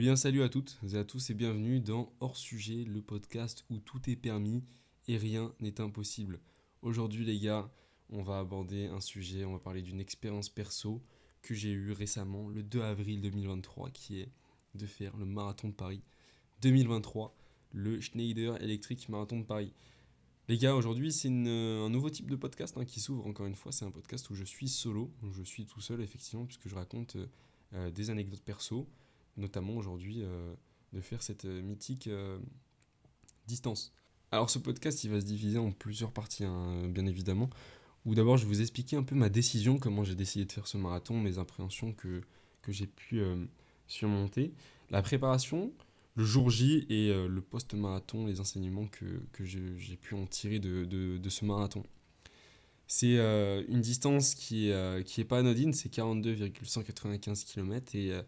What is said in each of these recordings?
Bien salut à toutes et à tous et bienvenue dans Hors Sujet, le podcast où tout est permis et rien n'est impossible. Aujourd'hui les gars, on va aborder un sujet, on va parler d'une expérience perso que j'ai eue récemment le 2 avril 2023 qui est de faire le marathon de Paris 2023, le Schneider Electric Marathon de Paris. Les gars, aujourd'hui c'est un nouveau type de podcast hein, qui s'ouvre encore une fois, c'est un podcast où je suis solo, où je suis tout seul effectivement puisque je raconte euh, des anecdotes perso notamment aujourd'hui euh, de faire cette euh, mythique euh, distance. Alors ce podcast, il va se diviser en plusieurs parties, hein, bien évidemment. Où d'abord, je vais vous expliquer un peu ma décision, comment j'ai décidé de faire ce marathon, mes appréhensions que, que j'ai pu surmonter, la préparation, le jour J et le post-marathon, les enseignements que, que j'ai pu en tirer de, de, de ce marathon. C'est une distance qui n'est qui est pas anodine, c'est 42,195 km et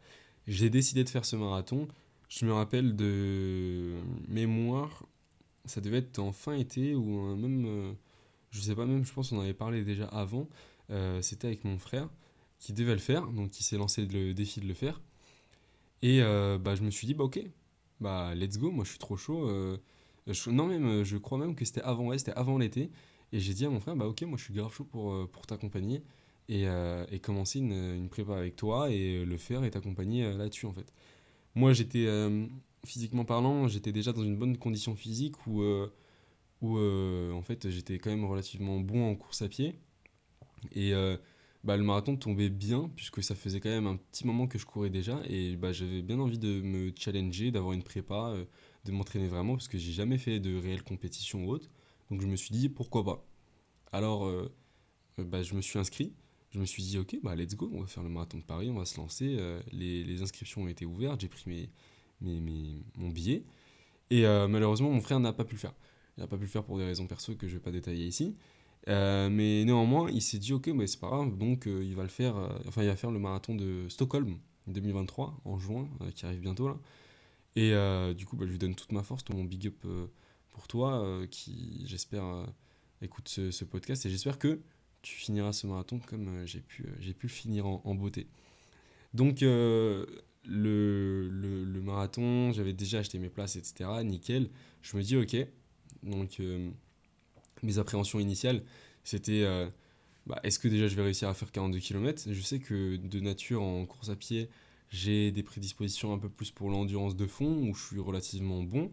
j'ai décidé de faire ce marathon. Je me rappelle de mémoire, ça devait être en fin été ou même, euh, je sais pas même, je pense qu'on en avait parlé déjà avant. Euh, c'était avec mon frère qui devait le faire, donc qui s'est lancé le défi de le faire. Et euh, bah, je me suis dit, bah ok, bah let's go, moi je suis trop chaud. non, même, je crois même que c'était avant, ouais, c'était avant l'été. Et j'ai dit à mon frère, bah ok, moi je suis grave chaud pour, pour t'accompagner et, euh, et commencer une, une, prépa avec toi et le faire et t'accompagner euh, là-dessus en fait. Moi j'étais euh, physiquement parlant, j'étais déjà dans une bonne condition physique où, où en fait j'étais quand même relativement bon en course à pied et bah, le marathon tombait bien puisque ça faisait quand même un petit moment que je courais déjà et bah, j'avais bien envie de me challenger, d'avoir une prépa, de m'entraîner vraiment parce que j'ai jamais fait de réelle compétition ou autre. Donc je me suis dit pourquoi pas. Alors bah, je me suis inscrit je me suis dit, ok, bah let's go, on va faire le marathon de Paris, on va se lancer. Euh, les, inscriptions ont été ouvertes, j'ai pris mes, mes, mes, mon billet. Et euh, malheureusement, mon frère n'a pas pu le faire. Il n'a pas pu le faire pour des raisons perso que je ne vais pas détailler ici. Euh, mais néanmoins, il s'est dit, ok, bah, c'est pas grave, donc il va le faire, enfin, il va faire le marathon de Stockholm 2023 en juin, qui arrive bientôt là. Et du coup, bah, je lui donne toute ma force, tout mon big up pour toi, qui j'espère écoute ce, podcast, et j'espère que tu finiras ce marathon comme euh, j'ai pu, euh, j'ai pu finir en, beauté. Donc euh, le, le, marathon, j'avais déjà acheté mes places, etc. Nickel. Je me dis ok. Donc mes appréhensions initiales, c'était bah, est-ce que déjà je vais réussir à faire 42 km Je sais que de nature en course à pied, j'ai des prédispositions un peu plus pour l'endurance de fond, où je suis relativement bon,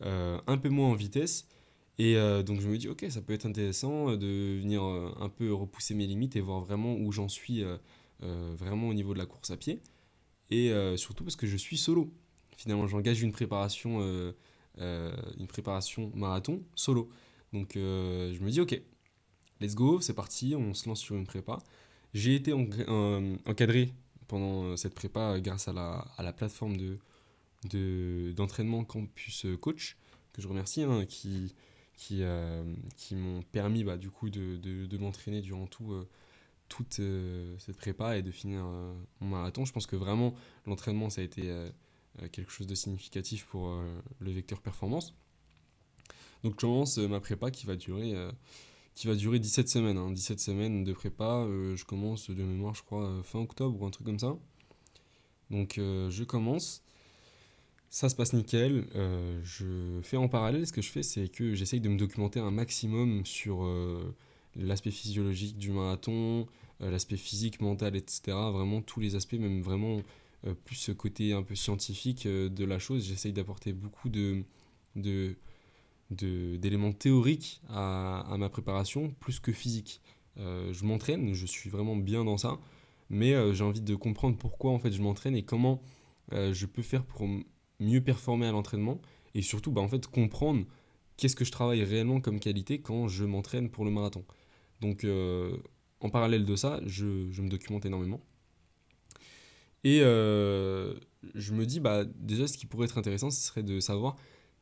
un peu moins en vitesse. Et euh, donc je me dis, ok, ça peut être intéressant euh, de venir euh, un peu repousser mes limites et voir vraiment où j'en suis vraiment au niveau de la course à pied. Et surtout parce que je suis solo. Finalement, j'engage une préparation, une préparation marathon solo. Donc je me dis, ok, let's go, c'est parti, on se lance sur une prépa. J'ai été encadré pendant cette prépa grâce à la, à la plateforme de, d'entraînement Campus Coach, que je remercie, hein, qui, qui, euh, qui m'ont permis bah, du coup de, de, m'entraîner durant tout, euh, toute euh, cette prépa et de finir mon marathon. Je pense que vraiment l'entraînement ça a été quelque chose de significatif pour le vecteur performance. Donc je commence ma prépa qui va durer, qui va durer 17 semaines. Hein. 17 semaines de prépa, je commence de mémoire je crois fin octobre ou un truc comme ça. Donc je commence ça se passe nickel. Euh, je fais en parallèle, ce que je fais, c'est que j'essaye de me documenter un maximum sur euh, l'aspect physiologique du marathon, euh, l'aspect physique, mental, etc. Vraiment tous les aspects, même vraiment plus ce côté un peu scientifique de la chose. J'essaye d'apporter beaucoup de, de, d'éléments théoriques à, à, ma préparation, plus que physique. je m'entraîne, je suis vraiment bien dans ça, mais j'ai envie de comprendre pourquoi en fait je m'entraîne et comment je peux faire pour mieux performer à l'entraînement et surtout bah, en fait comprendre qu'est-ce que je travaille réellement comme qualité quand je m'entraîne pour le marathon. Donc euh, en parallèle de ça, je, je, me documente énormément. Et euh, je me dis, bah, déjà ce qui pourrait être intéressant, ce serait de savoir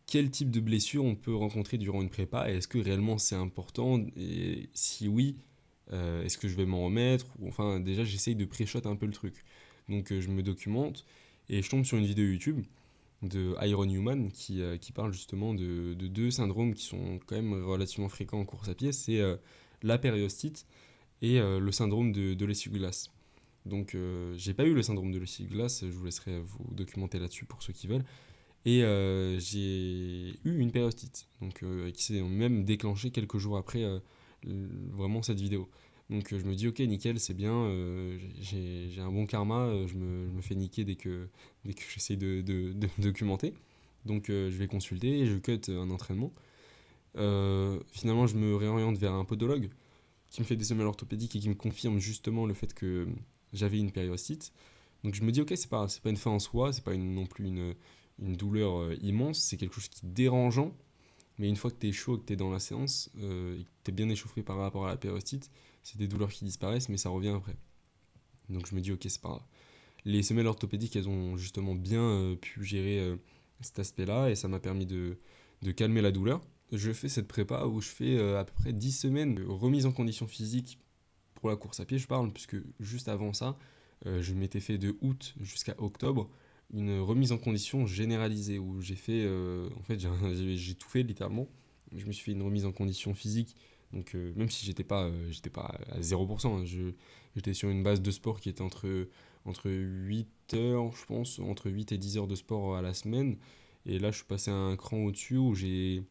quel type de blessure on peut rencontrer durant une prépa et est-ce que réellement c'est important et si oui, euh, est-ce que je vais m'en remettre enfin déjà j'essaye de pré-shot un peu le truc. Donc je me documente et je tombe sur une vidéo YouTube de Iron Human qui, euh, qui parle justement de, de, deux syndromes qui sont quand même relativement fréquents en course à pied, c'est euh, la périostite et euh, le syndrome de, de l'essuie-glace. Donc, j'ai pas eu le syndrome de l'ocycle glace, je vous laisserai vous documenter là-dessus pour ceux qui veulent. Et j'ai eu une périostite, donc, qui s'est même déclenchée quelques jours après vraiment cette vidéo. Donc je me dis, ok, nickel, c'est bien, j'ai un bon karma, je me, je me, fais niquer dès que, dès que j'essaye de, de, documenter. Donc je vais consulter, je cut un entraînement. finalement, je me réoriente vers un podologue qui me fait des semelles orthopédiques et qui me confirme justement le fait que j'avais une périostite. Donc je me dis, ok, c'est pas, pas une fin en soi, c'est pas non plus une, une douleur euh, immense, c'est quelque chose qui est dérangeant. Mais une fois que tu es chaud et que tu es dans la séance euh, et que tu es bien échauffé par rapport à la périostite, c'est des douleurs qui disparaissent, mais ça revient après. Donc je me dis, ok, c'est pas grave. Les semelles orthopédiques, elles ont justement bien euh, pu gérer cet aspect-là et ça m'a permis de, de, calmer la douleur. Je fais cette prépa où je fais à peu près 10 semaines de remise en condition physique pour la course à pied, je parle, puisque juste avant ça, je m'étais fait de août jusqu'à octobre une remise en condition généralisée où j'ai fait, euh, en fait, j'ai tout fait littéralement. Je me suis fait une remise en condition physique, donc euh, même si j'étais pas, euh, pas à 0%, hein, j'étais sur une base de sport qui était entre, entre 8 heures, je pense, entre 8 et 10 heures de sport à la semaine. Et là, je suis passé à un cran au-dessus où j'ai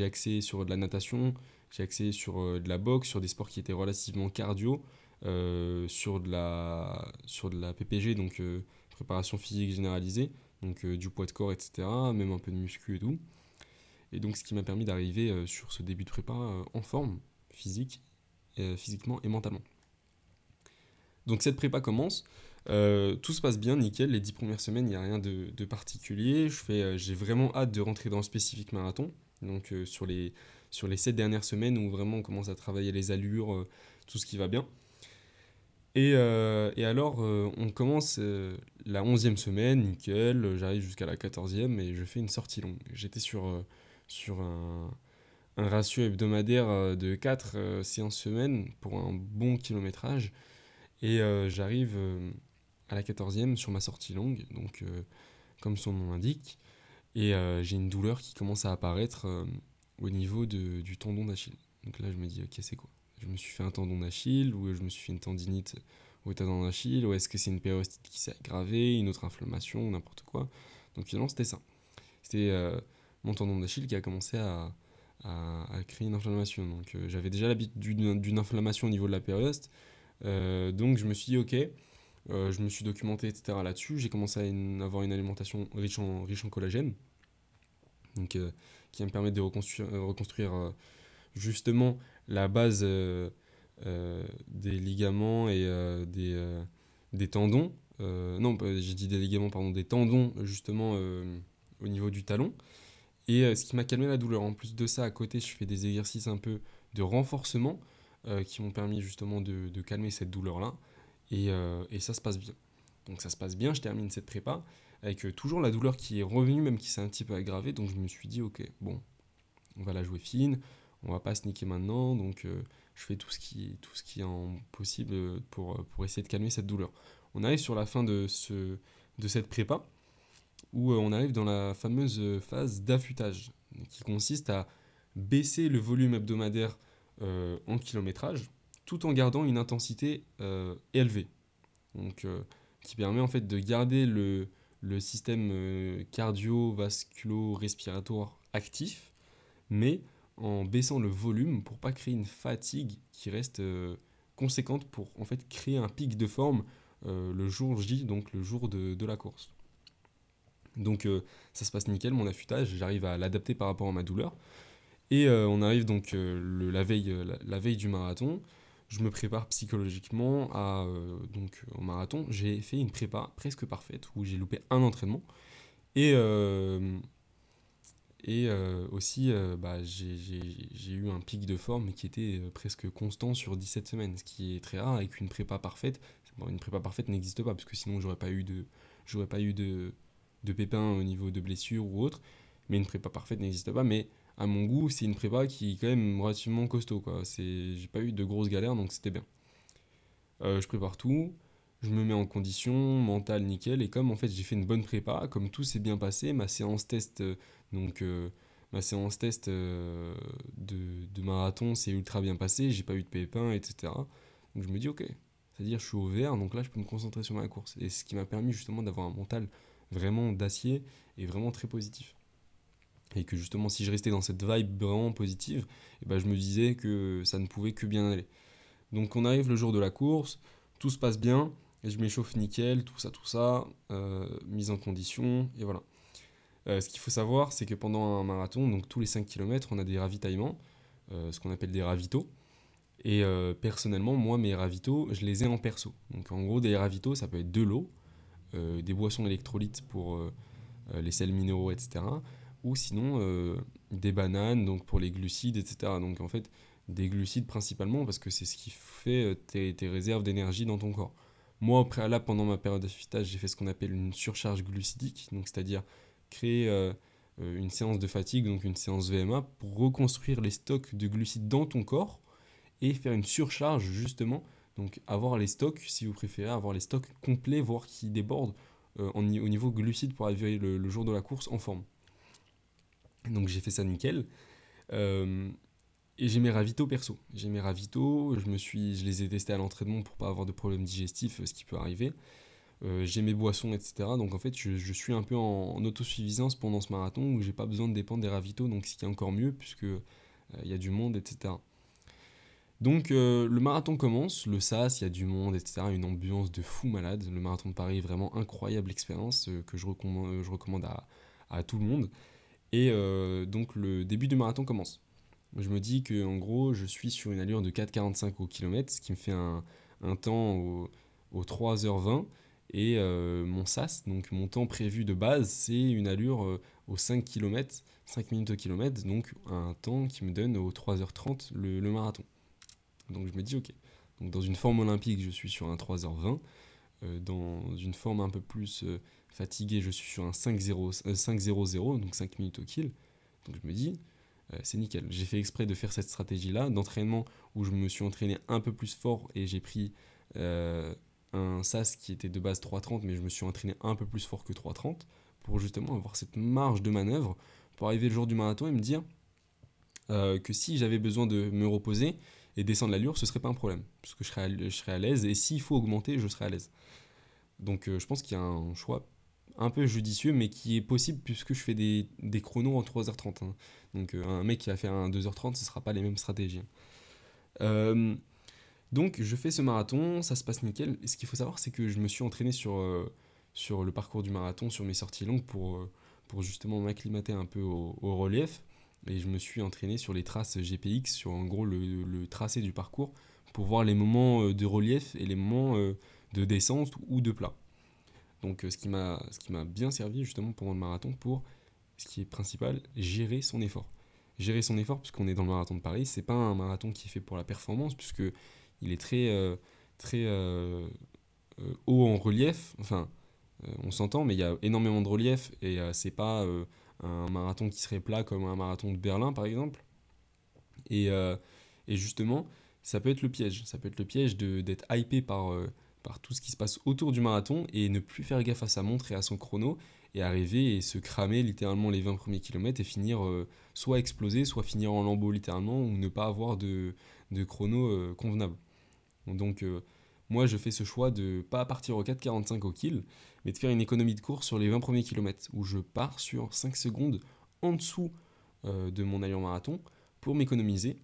axé sur de la natation, j'ai axé sur de la boxe, sur des sports qui étaient relativement cardio, sur, de la, sur de la PPG, donc préparation physique généralisée, donc euh, du poids de corps, etc., même un peu de muscu et tout. Et donc ce qui m'a permis d'arriver euh, sur ce début de prépa euh, en forme physique, physiquement et mentalement. Donc cette prépa commence, tout se passe bien, nickel, les dix premières semaines, il n'y a rien de, de particulier, j'ai vraiment hâte de rentrer dans le spécifique marathon, donc sur, les, sur les 7 dernières semaines où vraiment on commence à travailler les allures, tout ce qui va bien. Et, et alors, on commence la 11e semaine, nickel, j'arrive jusqu'à la 14e et je fais une sortie longue. J'étais sur, sur un, ratio hebdomadaire de 4 séances semaine pour un bon kilométrage. Et j'arrive à la 14e sur ma sortie longue, donc comme son nom l'indique. Et j'ai une douleur qui commence à apparaître au niveau du tendon d'Achille. Donc là, je me dis, ok, c'est quoi? Je me suis fait un tendon d'Achille ou je me suis fait une tendinite au tendon d'Achille ou est-ce que c'est une périostite qui s'est aggravée, une autre inflammation n'importe quoi. Donc finalement c'était ça. C'était euh, mon tendon d'Achille qui a commencé à, à, créer une inflammation. Donc euh, j'avais déjà l'habitude d'une inflammation au niveau de la périoste. Euh, donc je me suis dit ok, je me suis documenté etc. là-dessus. J'ai commencé à avoir une alimentation riche en, riche en collagène. Donc, qui va me permettre de reconstruire, reconstruire justement la base des ligaments et euh, des, des tendons. non, j'ai dit des ligaments, pardon, des tendons justement au niveau du talon. Et ce qui m'a calmé la douleur. En plus de ça, à côté, je fais des exercices un peu de renforcement qui m'ont permis justement de, de calmer cette douleur-là. Et, et, ça se passe bien. Donc ça se passe bien, je termine cette prépa avec toujours la douleur qui est revenue, même qui s'est un petit peu aggravée. Donc je me suis dit, ok, bon, on va la jouer fine, on va pas se maintenant, donc euh, je fais tout ce qui, est possible pour, pour essayer de calmer cette douleur. On arrive sur la fin de, ce, de cette prépa, où euh, on arrive dans la fameuse phase d'affûtage, qui consiste à baisser le volume hebdomadaire euh, en kilométrage, tout en gardant une intensité élevée. Qui permet en fait de garder le, le système cardio-vasculo-respiratoire actif, mais en baissant le volume pour pas créer une fatigue qui reste euh, conséquente pour en fait créer un pic de forme euh, le jour J, donc le jour de, la course. Donc euh, ça se passe nickel, mon affûtage, j'arrive à l'adapter par rapport à ma douleur. Et on arrive donc le, la, veille, la, veille du marathon, je me prépare psychologiquement à, donc, au marathon. J'ai fait une prépa presque parfaite où j'ai loupé un entraînement. Et et euh, aussi, euh, bah, j'ai eu un pic de forme qui était euh, presque constant sur 17 semaines, ce qui est très rare avec une prépa parfaite. une prépa parfaite n'existe pas, parce que sinon j'aurais pas eu de, pas eu de, de pépins au niveau de blessures ou autre. Mais une prépa parfaite n'existe pas. Mais à mon goût, c'est une prépa qui est quand même relativement costaud. J'ai pas eu de grosses galères, donc c'était bien. je prépare tout je me mets en condition mentale nickel et comme en fait j'ai fait une bonne prépa comme tout s'est bien passé ma séance test donc euh, ma séance test euh, de, de, marathon s'est ultra bien passée, j'ai pas eu de pépins, etc. Donc je me dis ok, c'est-à-dire je suis au vert, donc là je peux me concentrer sur ma course. Et ce qui m'a permis justement d'avoir un mental vraiment d'acier et vraiment très positif. Et que justement si je restais dans cette vibe vraiment positive, et eh ben, je me disais que ça ne pouvait que bien aller. Donc on arrive le jour de la course, tout se passe bien, je m'échauffe nickel, tout ça, tout ça, euh, mise en condition, et voilà. Euh, ce qu'il faut savoir, c'est que pendant un marathon, donc tous les 5 km, on a des ravitaillements, euh, ce qu'on appelle des ravitaux. Et personnellement, moi, mes ravitaux, je les ai en perso. Donc en gros, des ravitaux, ça peut être de l'eau, des boissons électrolytes pour les sels minéraux, etc. Ou sinon, des bananes, donc pour les glucides, etc. Donc en fait, des glucides principalement, parce que c'est ce qui fait tes, tes réserves d'énergie dans ton corps. Moi, au préalable, pendant ma période d'affûtage, j'ai fait ce qu'on appelle une surcharge glucidique, donc c'est-à-dire créer euh, euh, une séance de fatigue, donc une séance VMA, pour reconstruire les stocks de glucides dans ton corps et faire une surcharge justement, donc avoir les stocks, si vous préférez, avoir les stocks complets, voire qui débordent euh, au niveau glucides pour arriver le, jour de la course en forme. Donc j'ai fait ça nickel. Et j'ai mes ravitaux perso. J'ai mes ravitaux, je, me suis, je les ai testés à l'entraînement pour pas avoir de problèmes digestifs, ce qui peut arriver. Euh, j'ai mes boissons, etc. Donc en fait, je, suis un peu en, autosuffisance pendant ce marathon où j'ai pas besoin de dépendre des ravitaux, donc ce qui est encore mieux puisque euh, il y a du monde, etc. Donc euh, le marathon commence, le SAS, il y a du monde, etc. Une ambiance de fou malade. Le marathon de Paris vraiment incroyable expérience que je recommande, je recommande à, tout le monde. Et donc le début du marathon commence. Je me dis que en gros, je suis sur une allure de 4,45 au ce qui me fait un, temps au, au 3h20. Et euh, mon SAS, donc mon temps prévu de base, c'est une allure euh, aux 5 km, 5 minutes au kilomètre, donc un temps qui me donne aux 3h30 le, marathon. Donc je me dis, ok. Dans une forme olympique, je suis sur un 3h20. Euh, dans une forme un peu plus fatiguée, je suis sur un 5-0-0, donc 5 minutes au kill. Donc je me dis, c'est nickel. J'ai fait exprès de faire cette stratégie-là d'entraînement où je me suis entraîné un peu plus fort et j'ai pris un SAS qui était de base 3.30, mais je me suis entraîné un peu plus fort que 3.30 pour justement avoir cette marge de manœuvre pour arriver le jour du marathon et me dire euh, que si j'avais besoin de me reposer et descendre l'allure, ce serait pas un problème, parce que je serais à, l'aise et s'il faut augmenter, je serais à l'aise. Donc euh, je pense qu'il y a un choix un peu judicieux, mais qui est possible puisque je fais des, chronos en 3h30. Hein. Donc euh, un mec qui a fait un 2h30, ce sera pas les mêmes stratégies. Euh, donc je fais ce marathon, ça se passe nickel. Et ce qu'il faut savoir, c'est que je me suis entraîné sur, euh, sur le parcours du marathon, sur mes sorties longues, pour, pour justement m'acclimater un peu au, relief. Et je me suis entraîné sur les traces GPX, sur en gros le, tracé du parcours, pour voir les moments de relief et les moments de descente ou de plat. Donc ce qui m'a bien servi justement pendant le marathon pour, ce qui est principal, gérer son effort. Gérer son effort, puisqu'on est dans le marathon de Paris, c'est pas un marathon qui est fait pour la performance, puisque il est très, euh, très euh, euh, haut en relief. Enfin, on s'entend, mais il y a énormément de relief et c'est pas un marathon qui serait plat comme un marathon de Berlin, par exemple. Et, et justement, ça peut être le piège. Ça peut être le piège d'être hypé par, par tout ce qui se passe autour du marathon et ne plus faire gaffe à sa montre et à son chrono et arriver et se cramer littéralement les 20 premiers kilomètres et finir soit exploser, soit finir en lambeau littéralement ou ne pas avoir de, de chrono convenable. Donc euh, moi je fais ce choix de pas partir au 4,45 au kill, mais de faire une économie de course sur les 20 premiers kilomètres, où je pars sur 5 secondes en dessous euh, de mon allure marathon pour m'économiser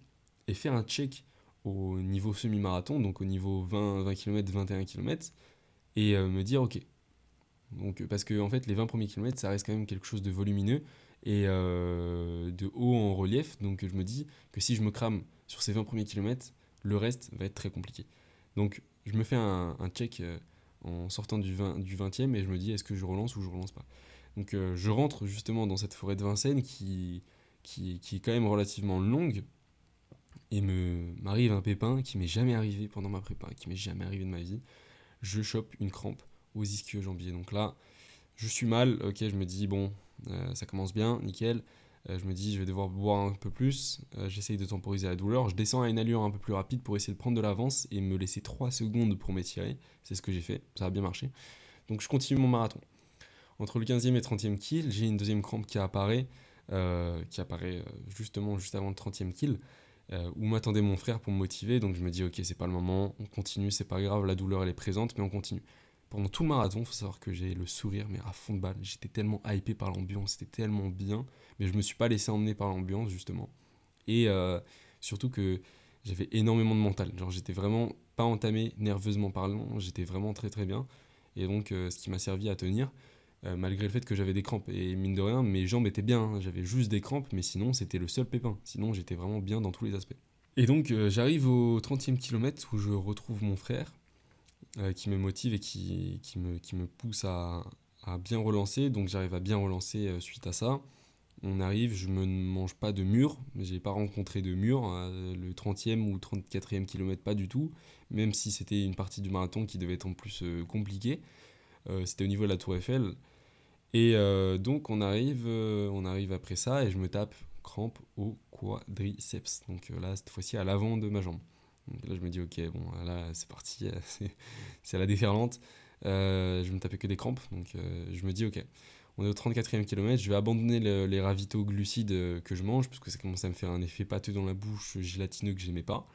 et faire un check au niveau semi-marathon, donc au niveau 20, 20 km, 21 km, et euh, me dire ok. Donc, parce que en fait, les 20 premiers kilomètres, ça reste quand même quelque chose de volumineux et de haut en relief. Donc je me dis que si je me crame sur ces 20 premiers kilomètres, le reste va être très compliqué. Donc je me fais un, check euh, en sortant du, 20, du 20e et je me dis est-ce que je relance ou je relance pas? Donc euh, je rentre justement dans cette forêt de Vincennes qui, qui, qui est quand même relativement longue et me m'arrive un pépin qui m'est jamais arrivé pendant ma prépa, qui m'est jamais arrivé de ma vie. Je chope une crampe aux ischio-jambiers. Donc là, je suis mal, ok, je me dis bon, euh, ça commence bien, nickel. Euh, je me dis, je vais devoir boire un peu plus. Euh, j'essaye de temporiser la douleur. Je descends à une allure un peu plus rapide pour essayer de prendre de l'avance et me laisser 3 secondes pour m'étirer. C'est ce que j'ai fait. Ça a bien marché. Donc je continue mon marathon. Entre le 15e et le 30e kill, j'ai une deuxième crampe qui apparaît, qui apparaît justement juste avant le 30e kill. Où m'attendait mon frère pour me motiver. Donc je me dis, ok, c'est pas le moment, on continue, c'est pas grave, la douleur elle est présente, mais on continue. Pendant tout le marathon, faut savoir que j'ai le sourire, mais à fond de balle. J'étais tellement hypé par l'ambiance, c'était tellement bien, mais je me suis pas laissé emmener par l'ambiance, justement. Et surtout que j'avais énormément de mental. Genre, j'étais vraiment pas entamé nerveusement parlant, j'étais vraiment très très bien. Et donc, ce qui m'a servi à tenir. Euh, malgré le fait que j'avais des crampes. Et mine de rien, mes jambes étaient bien, hein. j'avais juste des crampes, mais sinon c'était le seul pépin. Sinon j'étais vraiment bien dans tous les aspects. Et donc euh, j'arrive au 30e kilomètre où je retrouve mon frère, euh, qui me motive et qui, me, pousse à, à bien relancer. Donc j'arrive à bien relancer suite à ça. On arrive, je ne mange pas de mur, j'ai pas rencontré de mur, le 30e ou 34e kilomètre pas du tout, même si c'était une partie du marathon qui devait être en plus compliquée. Euh, c'était au niveau de la Tour Eiffel. Et euh, donc on arrive, euh, on arrive après ça et je me tape crampe au quadriceps. Donc là, cette fois-ci à l'avant de ma jambe. là, je me dis, ok, bon, là, c'est parti, c'est la déferlante. je me tapais que des crampes, donc je me dis, ok, on est au 34e kilomètre, je vais abandonner les ravitaux glucides que je mange, parce que ça commence à me faire un effet pâteux dans la bouche, gélatineux que j'aimais pas.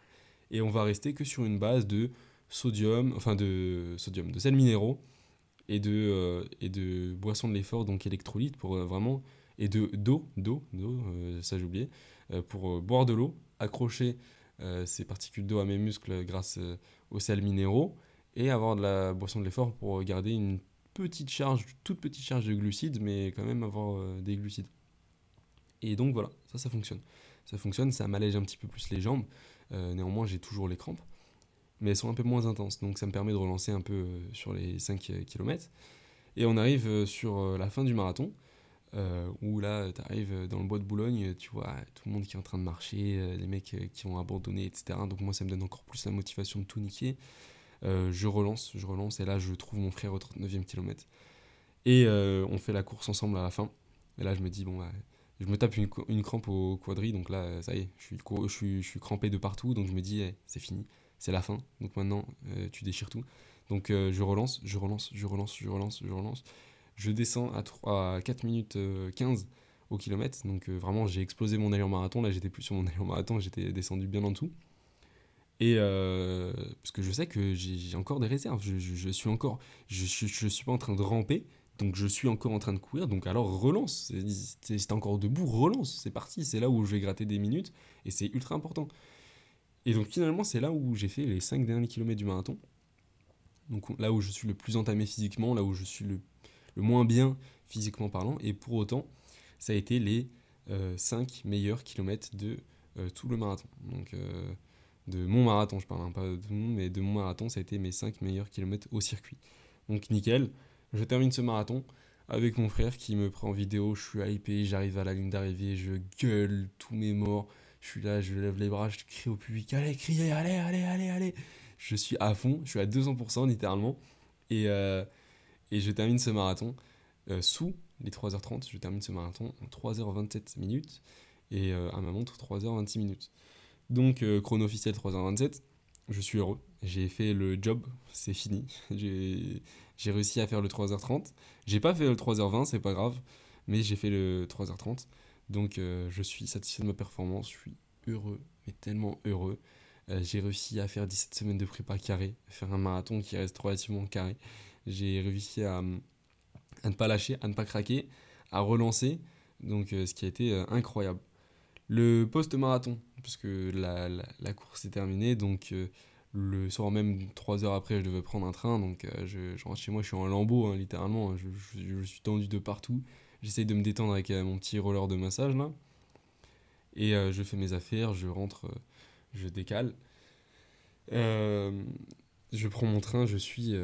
Et on va rester que sur une base de sodium, enfin de sodium, de sels minéraux, et de, euh, et de boissons de l'effort, donc électrolytes, pour euh, vraiment. Et de d'eau, d'eau, d'eau, euh, ça j'ai oublié, pour boire de l'eau, accrocher ces particules d'eau à mes muscles grâce aux sels minéraux, et avoir de la boisson de l'effort pour garder une petite charge, toute petite charge de glucides, mais quand même avoir des glucides. Et donc voilà, ça, ça fonctionne. Ça fonctionne, ça m'allège un petit peu plus les jambes. néanmoins, j'ai toujours les crampes mais elles sont un peu moins intenses. Donc ça me permet de relancer un peu euh, sur les 5 euh, km. Et on arrive euh, sur la fin du marathon, où là, tu arrives dans le bois de Boulogne, tu vois tout le monde qui est en train de marcher, les mecs qui ont abandonné, etc. Donc moi, ça me donne encore plus la motivation de tout niquer. je relance, je relance, et là, je trouve mon frère au 39e kilomètre. Et on fait la course ensemble à la fin. Et là, je me dis, bon, je me tape une, crampe au quadri, donc là, ça y est, je suis crampé de partout, donc je me dis, eh, c'est fini c'est la fin. Donc maintenant, euh, tu déchires tout. Donc euh, je relance, je relance, je relance, je relance, je relance. Je descends à, 3, à 4 minutes 15 euh, au kilomètre. Donc vraiment, j'ai explosé mon allure marathon. Là, j'étais plus sur mon allure marathon, j'étais descendu bien en dessous. Et parce que je sais que j'ai encore des réserves. Je, suis encore, je, je, suis pas en train de ramper. Donc je suis encore en train de courir. Donc alors relance. C'est encore debout, relance. C'est parti. C'est là où je vais gratter des minutes. Et c'est ultra important. Et donc finalement, c'est là où j'ai fait les 5 derniers kilomètres du marathon. Donc là où je suis le plus entamé physiquement, là où je suis le, le moins bien physiquement parlant. Et pour autant, ça a été les 5 euh, meilleurs kilomètres de euh, tout le marathon. Donc euh, de mon marathon, je parle, hein, pas de mon, mais de mon marathon, ça a été mes 5 meilleurs kilomètres au circuit. Donc nickel, je termine ce marathon avec mon frère qui me prend en vidéo, je suis hypé, j'arrive à la ligne d'arrivée, je gueule tous mes morts, je suis là, je lève les bras, je crie au public, allez, criez, allez, allez, allez, allez. Je suis à fond, je suis à 200% littéralement. Et, euh, et je termine ce marathon euh, sous les 3h30. Je termine ce marathon en 3h27 minutes et euh, à ma montre 3h26 minutes. Donc, chrono officiel 3h27. Je suis heureux. J'ai fait le job, c'est fini. J'ai réussi à faire le 3h30. J'ai pas fait le 3h20, c'est pas grave, mais j'ai fait le 3h30. Donc euh, je suis satisfait de ma performance, je suis heureux, mais tellement heureux. Euh, j'ai réussi à faire 17 semaines de prépa carré, faire un marathon qui reste relativement carré. J'ai réussi à, à, ne pas lâcher, à ne pas craquer, à relancer, donc euh, ce qui a été incroyable. Le post-marathon, puisque la, la, course est terminée, donc le soir même, 3 heures après, je devais prendre un train, donc je, rentre chez moi, je suis en lambeau, hein, littéralement, je, je, suis tendu de partout. J'essaye de me détendre avec euh, mon petit roller de massage là. Et euh, je fais mes affaires, je rentre, euh, je décale. je prends mon train, je suis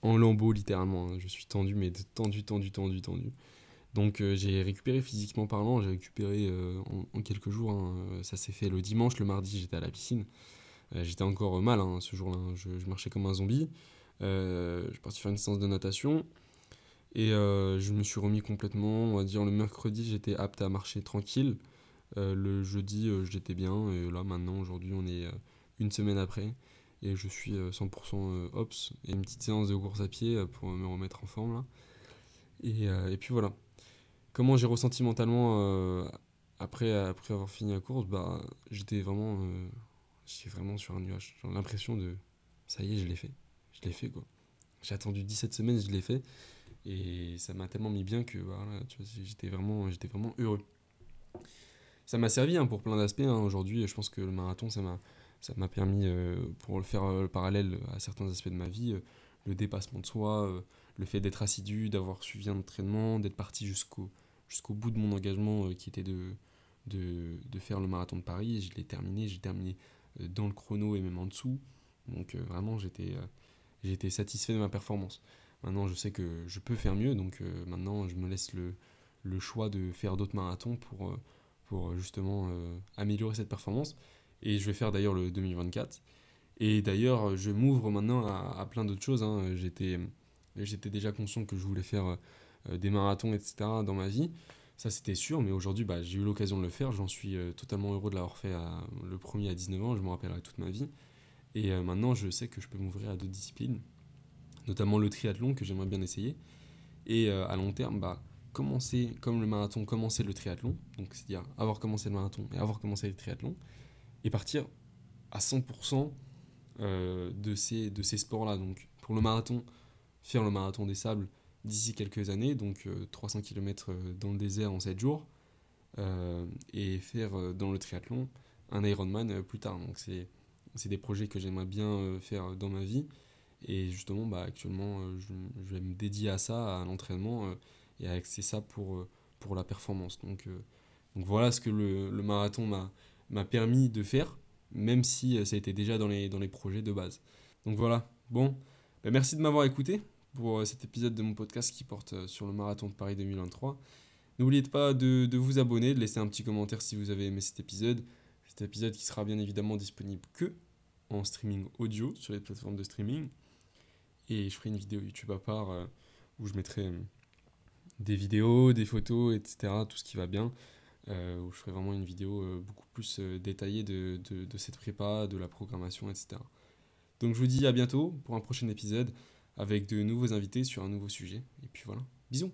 en lambeau littéralement. Hein. Je suis tendu, mais tendu, tendu, tendu, tendu. Donc j'ai récupéré physiquement parlant, j'ai récupéré en, quelques jours. Hein. Ça s'est fait le dimanche, le mardi j'étais à la piscine. j'étais encore mal hein, ce jour-là, je, je, marchais comme un zombie. je suis parti faire une séance de natation. Et euh, je me suis remis complètement. On va dire le mercredi, j'étais apte à marcher tranquille. Euh, le jeudi, euh, j'étais bien. Et là, maintenant, aujourd'hui, on est une semaine après. Et je suis 100% ops. Et une petite séance de course à pied pour me remettre en forme. Là. Et, et puis voilà. Comment j'ai ressenti mentalement après, après avoir fini la course, bah, j'étais vraiment, j'étais vraiment sur un nuage. J'ai l'impression de, ça y est, je l'ai fait. Je l'ai fait, quoi. J'ai attendu 17 semaines, je l'ai fait. Et ça m'a tellement mis bien que voilà, j'étais vraiment, vraiment heureux. Ça m'a servi hein, pour plein d'aspects. Hein. Aujourd'hui, je pense que le marathon, ça m'a, ça m'a permis, euh, pour le faire euh, le parallèle à certains aspects de ma vie, euh, le dépassement de soi, le fait d'être assidu, d'avoir suivi un entraînement, d'être parti jusqu'au, jusqu'au bout de mon engagement qui était de, de, de, faire le marathon de Paris. Je l'ai terminé, j'ai terminé dans le chrono et même en dessous. Donc vraiment, j'étais, j'étais satisfait de ma performance. Maintenant, je sais que je peux faire mieux, donc euh, maintenant, je me laisse le, le, choix de faire d'autres marathons pour, euh, pour justement euh, améliorer cette performance. Et je vais faire d'ailleurs le 2024. Et d'ailleurs, je m'ouvre maintenant à, plein d'autres choses. Hein. J'étais, j'étais déjà conscient que je voulais faire des marathons, etc. dans ma vie. Ça, c'était sûr, mais aujourd'hui, bah, j'ai eu l'occasion de le faire. J'en suis totalement heureux de l'avoir fait le premier à 19 ans. Je m'en rappellerai toute ma vie. Et maintenant, je sais que je peux m'ouvrir à d'autres disciplines notamment le triathlon que j'aimerais bien essayer. Et euh, à long terme, bah, commencer comme le marathon, commencer le triathlon, donc c'est-à-dire avoir commencé le marathon et avoir commencé le triathlon, et partir à 100% euh, de ces, de ces sports-là. Donc pour le marathon, faire le marathon des sables d'ici quelques années, donc 300 euh, km dans le désert en 7 jours, et faire dans le triathlon un Ironman plus tard. Donc c'est des projets que j'aimerais bien faire dans ma vie et justement, bah, actuellement, euh, je, vais me dédier à ça, à l'entraînement, euh, et à axer ça pour, euh, pour la performance. Donc, donc voilà ce que le, le marathon m'a permis de faire, même si ça a été déjà dans les, dans les projets de base. Donc voilà, bon, bah, merci de m'avoir écouté pour cet épisode de mon podcast qui porte sur le marathon de Paris 2023. N'oubliez pas de, de, vous abonner, de laisser un petit commentaire si vous avez aimé cet épisode. Cet épisode qui sera bien évidemment disponible que en streaming audio sur les plateformes de streaming. Et je ferai une vidéo YouTube à part euh, où je mettrai euh, des vidéos, des photos, etc. Tout ce qui va bien. Euh, où je ferai vraiment une vidéo beaucoup plus détaillée de, de, de, cette prépa, de la programmation, etc. Donc je vous dis à bientôt pour un prochain épisode avec de nouveaux invités sur un nouveau sujet. Et puis voilà, bisous